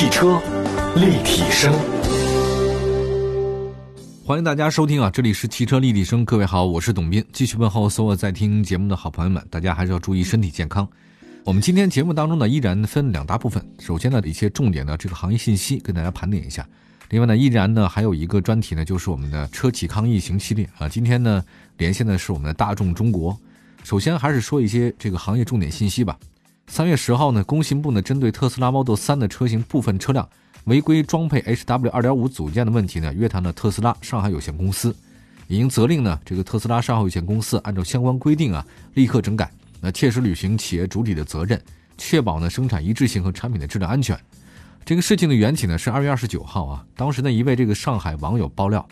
汽车立体声，欢迎大家收听啊！这里是汽车立体声，各位好，我是董斌。继续问候所有在听节目的好朋友们，大家还是要注意身体健康。我们今天节目当中呢，依然分两大部分。首先呢，一些重点的这个行业信息跟大家盘点一下。另外呢，依然呢还有一个专题呢，就是我们的车企抗疫行系列啊。今天呢，连线的是我们的大众中国。首先还是说一些这个行业重点信息吧。三月十号呢，工信部呢针对特斯拉 Model 3的车型部分车辆违规装配 HW 2.5组件的问题呢，约谈了特斯拉上海有限公司，已经责令呢这个特斯拉上海有限公司按照相关规定啊，立刻整改，那切实履行企业主体的责任，确保呢生产一致性和产品的质量安全。这个事情的缘起呢是二月二十九号啊，当时呢一位这个上海网友爆料，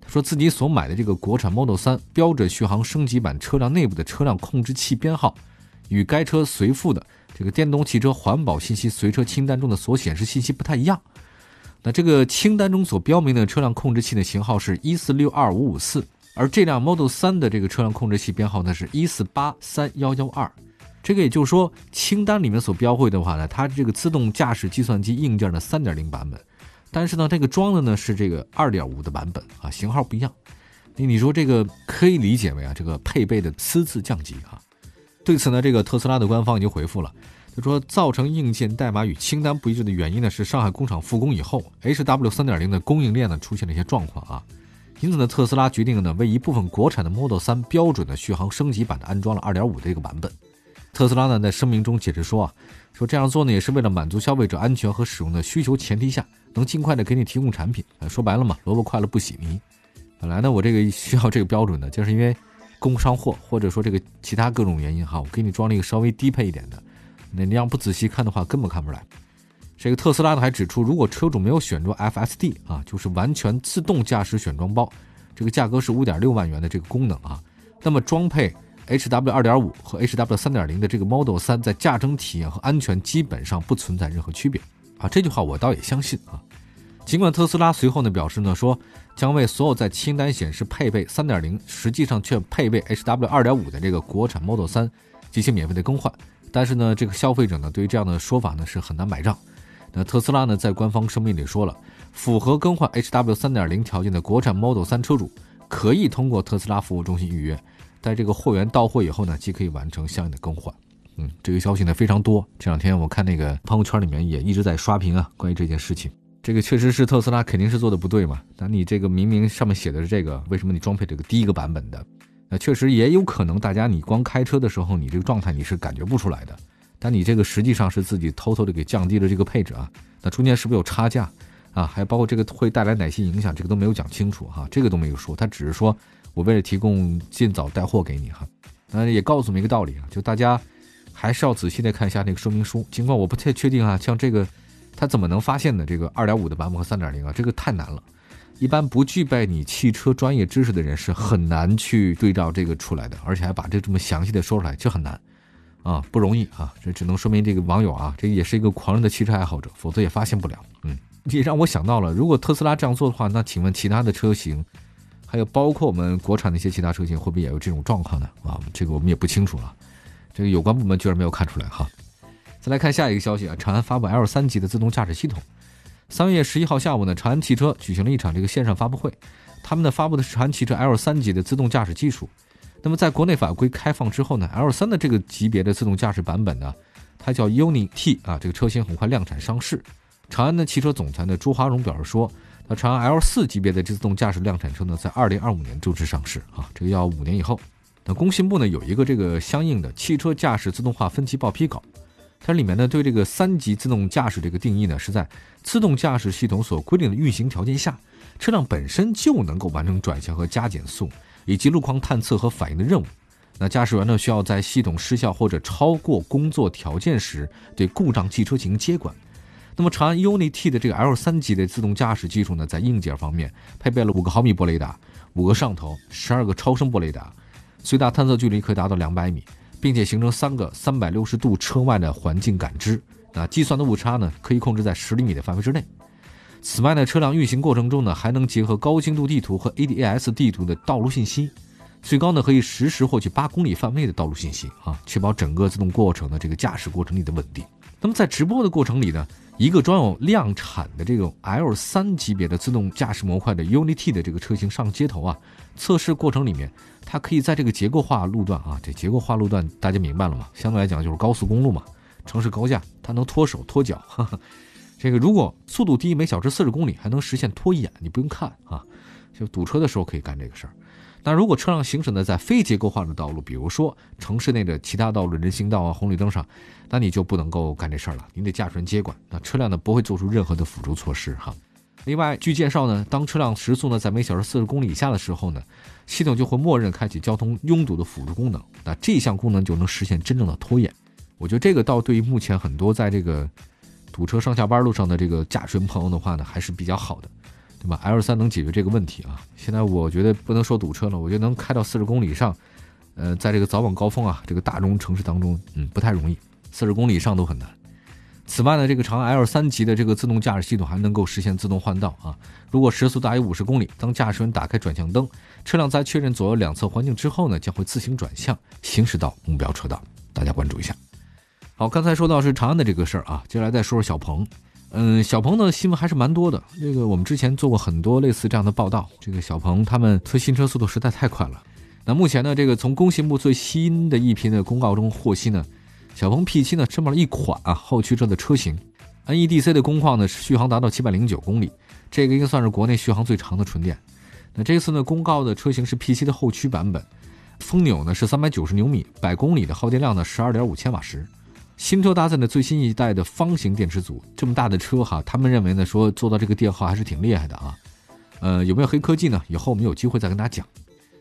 他说自己所买的这个国产 Model 3标准续航升级版车辆内部的车辆控制器编号，与该车随附的。这个电动汽车环保信息随车清单中的所显示信息不太一样，那这个清单中所标明的车辆控制器的型号是一四六二五五四，而这辆 Model 3的这个车辆控制器编号呢是一四八三幺幺二，这个也就是说清单里面所标会的话呢，它这个自动驾驶计算机硬件的三点零版本，但是呢这个装的呢是这个二点五的版本啊，型号不一样，那你说这个可以理解为啊这个配备的私自降级啊。对此呢，这个特斯拉的官方已经回复了，他说造成硬件代码与清单不一致的原因呢，是上海工厂复工以后，HW 三点零的供应链呢出现了一些状况啊，因此呢，特斯拉决定呢为一部分国产的 Model 三标准的续航升级版的安装了二点五这个版本。特斯拉呢在声明中解释说啊，说这样做呢也是为了满足消费者安全和使用的需求前提下，能尽快的给你提供产品。说白了嘛，萝卜快了不洗泥。本来呢我这个需要这个标准的，就是因为。工商货，或者说这个其他各种原因哈，我给你装了一个稍微低配一点的，那你要不仔细看的话，根本看不出来。这个特斯拉呢还指出，如果车主没有选装 FSD 啊，就是完全自动驾驶选装包，这个价格是五点六万元的这个功能啊，那么装配 HW 二点五和 HW 三点零的这个 Model 三，在驾乘体验和安全基本上不存在任何区别啊。这句话我倒也相信啊。尽管特斯拉随后呢表示呢说将为所有在清单显示配备3.0，实际上却配备 HW 2.5的这个国产 Model 3进行免费的更换，但是呢这个消费者呢对于这样的说法呢是很难买账。那特斯拉呢在官方声明里说了，符合更换 HW 3.0条件的国产 Model 3车主可以通过特斯拉服务中心预约，在这个货源到货以后呢即可以完成相应的更换。嗯，这个消息呢非常多，这两天我看那个朋友圈里面也一直在刷屏啊，关于这件事情。这个确实是特斯拉肯定是做的不对嘛？那你这个明明上面写的是这个，为什么你装配这个第一个版本的？那确实也有可能，大家你光开车的时候，你这个状态你是感觉不出来的。但你这个实际上是自己偷偷的给降低了这个配置啊。那中间是不是有差价啊？还包括这个会带来哪些影响？这个都没有讲清楚哈，这个都没有说。他只是说我为了提供尽早带货给你哈。那也告诉我们一个道理啊，就大家还是要仔细的看一下那个说明书。尽管我不太确定啊，像这个。他怎么能发现呢？这个二点五的版本和三点零啊，这个太难了。一般不具备你汽车专业知识的人是很难去对照这个出来的，而且还把这这么详细的说出来，就很难啊，不容易啊。这只能说明这个网友啊，这也是一个狂热的汽车爱好者，否则也发现不了。嗯，也让我想到了，如果特斯拉这样做的话，那请问其他的车型，还有包括我们国产的一些其他车型，会不会也有这种状况呢？啊，这个我们也不清楚了。这个有关部门居然没有看出来哈。再来看下一个消息啊，长安发布 L 三级的自动驾驶系统。三月十一号下午呢，长安汽车举行了一场这个线上发布会，他们呢发布的是长安汽车 L 三级的自动驾驶技术。那么在国内法规开放之后呢，L 三的这个级别的自动驾驶版本呢，它叫 UNI T 啊，这个车型很快量产上市。长安的汽车总裁呢朱华荣表示说，那长安 L 四级别的自动驾驶量产车呢，在二零二五年正式上市啊，这个要五年以后。那工信部呢有一个这个相应的汽车驾驶自动化分级报批稿。它里面呢，对这个三级自动驾驶这个定义呢，是在自动驾驶系统所规定的运行条件下，车辆本身就能够完成转向和加减速，以及路况探测和反应的任务。那驾驶员呢，需要在系统失效或者超过工作条件时，对故障汽车进行接管。那么长安 UNI-T 的这个 L 三级的自动驾驶技术呢，在硬件方面配备了五个毫米波雷达、五个上头、十二个超声波雷达，最大探测距离可以达到两百米。并且形成三个三百六十度车外的环境感知，那，计算的误差呢可以控制在十厘米的范围之内。此外呢，车辆运行过程中呢还能结合高精度地图和 ADAS 地图的道路信息，最高呢可以实时获取八公里范围的道路信息啊，确保整个自动过程的这个驾驶过程里的稳定。那么在直播的过程里呢，一个装有量产的这种 L 三级别的自动驾驶模块的 Unity 的这个车型上街头啊，测试过程里面，它可以在这个结构化路段啊，这结构化路段大家明白了吗？相对来讲就是高速公路嘛，城市高架，它能脱手脱脚。这个如果速度低，每小时四十公里，还能实现脱眼，你不用看啊，就堵车的时候可以干这个事儿。那如果车辆行驶呢在非结构化的道路，比如说城市内的其他道路、人行道啊、红绿灯上，那你就不能够干这事儿了，你得驾驶员接管。那车辆呢不会做出任何的辅助措施哈。另外，据介绍呢，当车辆时速呢在每小时四十公里以下的时候呢，系统就会默认开启交通拥堵的辅助功能。那这项功能就能实现真正的拖延。我觉得这个倒对于目前很多在这个堵车上下班路上的这个驾驶员朋友的话呢，还是比较好的。对吧？L 三能解决这个问题啊！现在我觉得不能说堵车了，我觉得能开到四十公里以上，呃，在这个早晚高峰啊，这个大中城市当中，嗯，不太容易，四十公里以上都很难。此外呢，这个长安 L 三级的这个自动驾驶系统还能够实现自动换道啊。如果时速大于五十公里，当驾驶员打开转向灯，车辆在确认左右两侧环境之后呢，将会自行转向，行驶到目标车道。大家关注一下。好，刚才说到是长安的这个事儿啊，接下来再说说小鹏。嗯，小鹏的新闻还是蛮多的。这个我们之前做过很多类似这样的报道。这个小鹏他们推新车速度实在太快了。那目前呢，这个从工信部最新的一批的公告中获悉呢，小鹏 P7 呢申报了一款啊后驱车的车型，NEDC 的工况呢续航达到七百零九公里，这个应该算是国内续航最长的纯电。那这次呢公告的车型是 P7 的后驱版本，风扭呢是三百九十牛米，百公里的耗电量呢十二点五千瓦时。新车搭载的最新一代的方形电池组，这么大的车哈，他们认为呢，说做到这个电耗还是挺厉害的啊。呃，有没有黑科技呢？以后我们有机会再跟大家讲。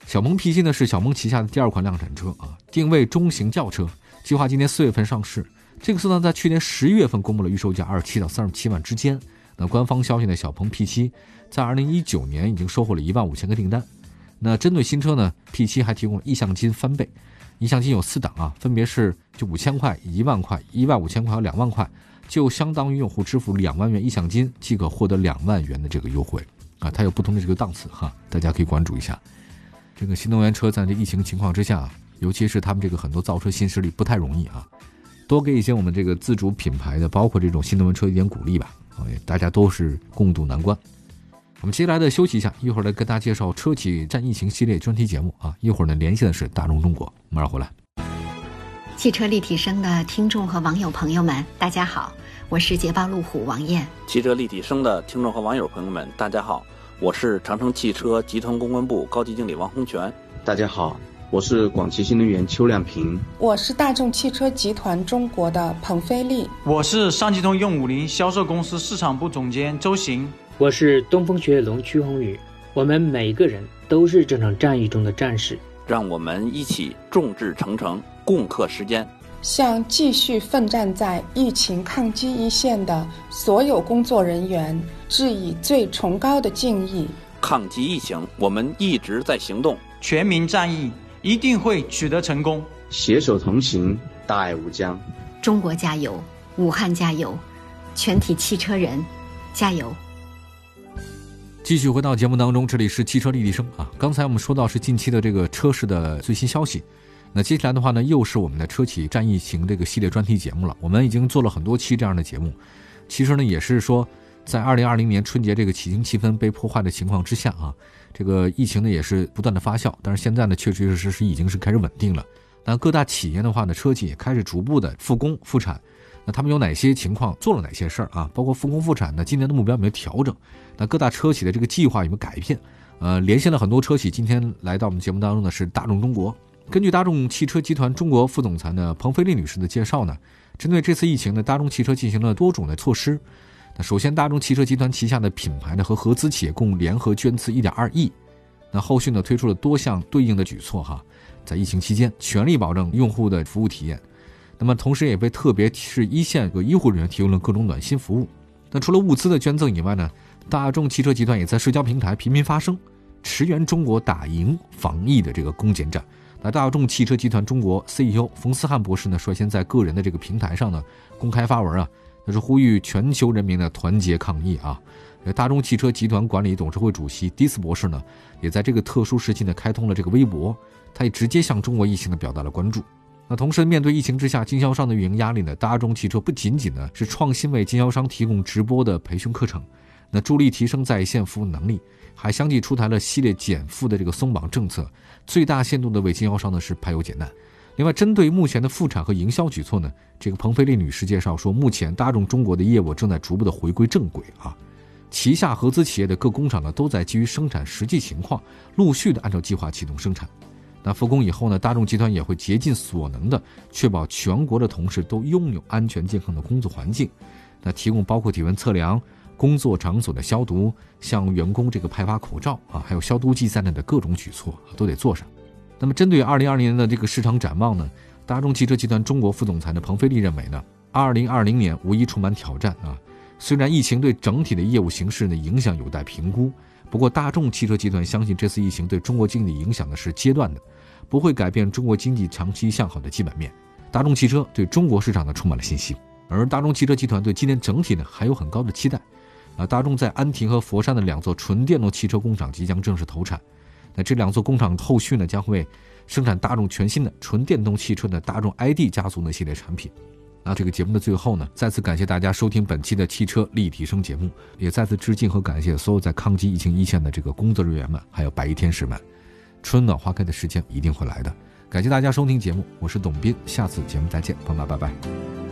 小鹏 P7 呢是小鹏旗下的第二款量产车啊，定位中型轿车，计划今年四月份上市。这个车呢在去年十一月份公布了预售价二十七到三十七万之间。那官方消息呢，小鹏 P7 在二零一九年已经收获了一万五千个订单。那针对新车呢，P7 还提供了意向金翻倍。意向金有四档啊，分别是就五千块、一万块、一万五千块和两万块，就相当于用户支付两万元意向金即可获得两万元的这个优惠啊，它有不同的这个档次哈，大家可以关注一下。这个新能源车在这疫情情况之下，尤其是他们这个很多造车新势力不太容易啊，多给一些我们这个自主品牌的，包括这种新能源车一点鼓励吧，大家都是共度难关。我们接下来的休息一下，一会儿来跟大家介绍车企战疫情系列专题节目啊。一会儿呢，联系的是大众中国，马上回来。汽车立体声的听众和网友朋友们，大家好，我是捷豹路虎王艳。汽车立体声的听众和网友朋友们，大家好，我是长城汽车集团公关部高级经理王洪全。大家好，我是广汽新能源邱亮平。我是大众汽车集团中国的彭飞利。我是上汽通用五菱销售公司市场部总监周行。我是东风雪铁龙曲宏宇，我们每个人都是这场战役中的战士，让我们一起众志成城，共克时艰，向继续奋战在疫情抗击一线的所有工作人员致以最崇高的敬意。抗击疫情，我们一直在行动，全民战役一定会取得成功，携手同行，大爱无疆。中国加油，武汉加油，全体汽车人加油！继续回到节目当中，这里是汽车立体声啊。刚才我们说到是近期的这个车市的最新消息，那接下来的话呢，又是我们的车企战疫情这个系列专题节目了。我们已经做了很多期这样的节目，其实呢，也是说在二零二零年春节这个喜庆气氛被破坏的情况之下啊，这个疫情呢也是不断的发酵，但是现在呢，确确实实是已经是开始稳定了。那各大企业的话呢，车企也开始逐步的复工复产。那他们有哪些情况做了哪些事儿啊？包括复工复产，那今年的目标有没有调整？那各大车企的这个计划有没有改变？呃，连线了很多车企，今天来到我们节目当中的是大众中国。根据大众汽车集团中国副总裁呢彭飞利女士的介绍呢，针对这次疫情呢，大众汽车进行了多种的措施。那首先，大众汽车集团旗下的品牌呢和合资企业共联合捐资一点二亿。那后续呢推出了多项对应的举措哈，在疫情期间全力保证用户的服务体验。那么，同时也被特别是一线和医护人员提供了各种暖心服务。那除了物资的捐赠以外呢，大众汽车集团也在社交平台频频发声，驰援中国打赢防疫的这个攻坚战。那大众汽车集团中国 CEO 冯思翰博士呢，率先在个人的这个平台上呢公开发文啊，那是呼吁全球人民的团结抗疫啊。大众汽车集团管理董事会主席迪斯博士呢，也在这个特殊时期呢开通了这个微博，他也直接向中国疫情呢表达了关注。那同时，面对疫情之下经销商的运营压力呢，大众汽车不仅仅呢是创新为经销商提供直播的培训课程，那助力提升在线服务能力，还相继出台了系列减负的这个松绑政策，最大限度的为经销商呢是排忧解难。另外，针对目前的复产和营销举措呢，这个彭飞利女士介绍说，目前大众中国的业务正在逐步的回归正轨啊，旗下合资企业的各工厂呢都在基于生产实际情况，陆续的按照计划启动生产。那复工以后呢，大众集团也会竭尽所能的确保全国的同事都拥有安全健康的工作环境，那提供包括体温测量、工作场所的消毒、向员工这个派发口罩啊，还有消毒剂在内的各种举措都得做上。那么，针对二零二零年的这个市场展望呢，大众汽车集团中国副总裁的彭飞利认为呢，二零二零年无疑充满挑战啊。虽然疫情对整体的业务形势的影响有待评估，不过大众汽车集团相信这次疫情对中国经济影响的是阶段的，不会改变中国经济长期向好的基本面。大众汽车对中国市场呢充满了信心，而大众汽车集团对今年整体呢还有很高的期待。啊，大众在安亭和佛山的两座纯电动汽车工厂即将正式投产。那这两座工厂后续呢，将会生产大众全新的纯电动汽车的大众 ID 家族的系列产品。那这个节目的最后呢，再次感谢大家收听本期的汽车立体声节目，也再次致敬和感谢所有在抗击疫情一线的这个工作人员们，还有白衣天使们。春暖花开的时间一定会来的。感谢大家收听节目，我是董斌，下次节目再见，朋友们，拜拜。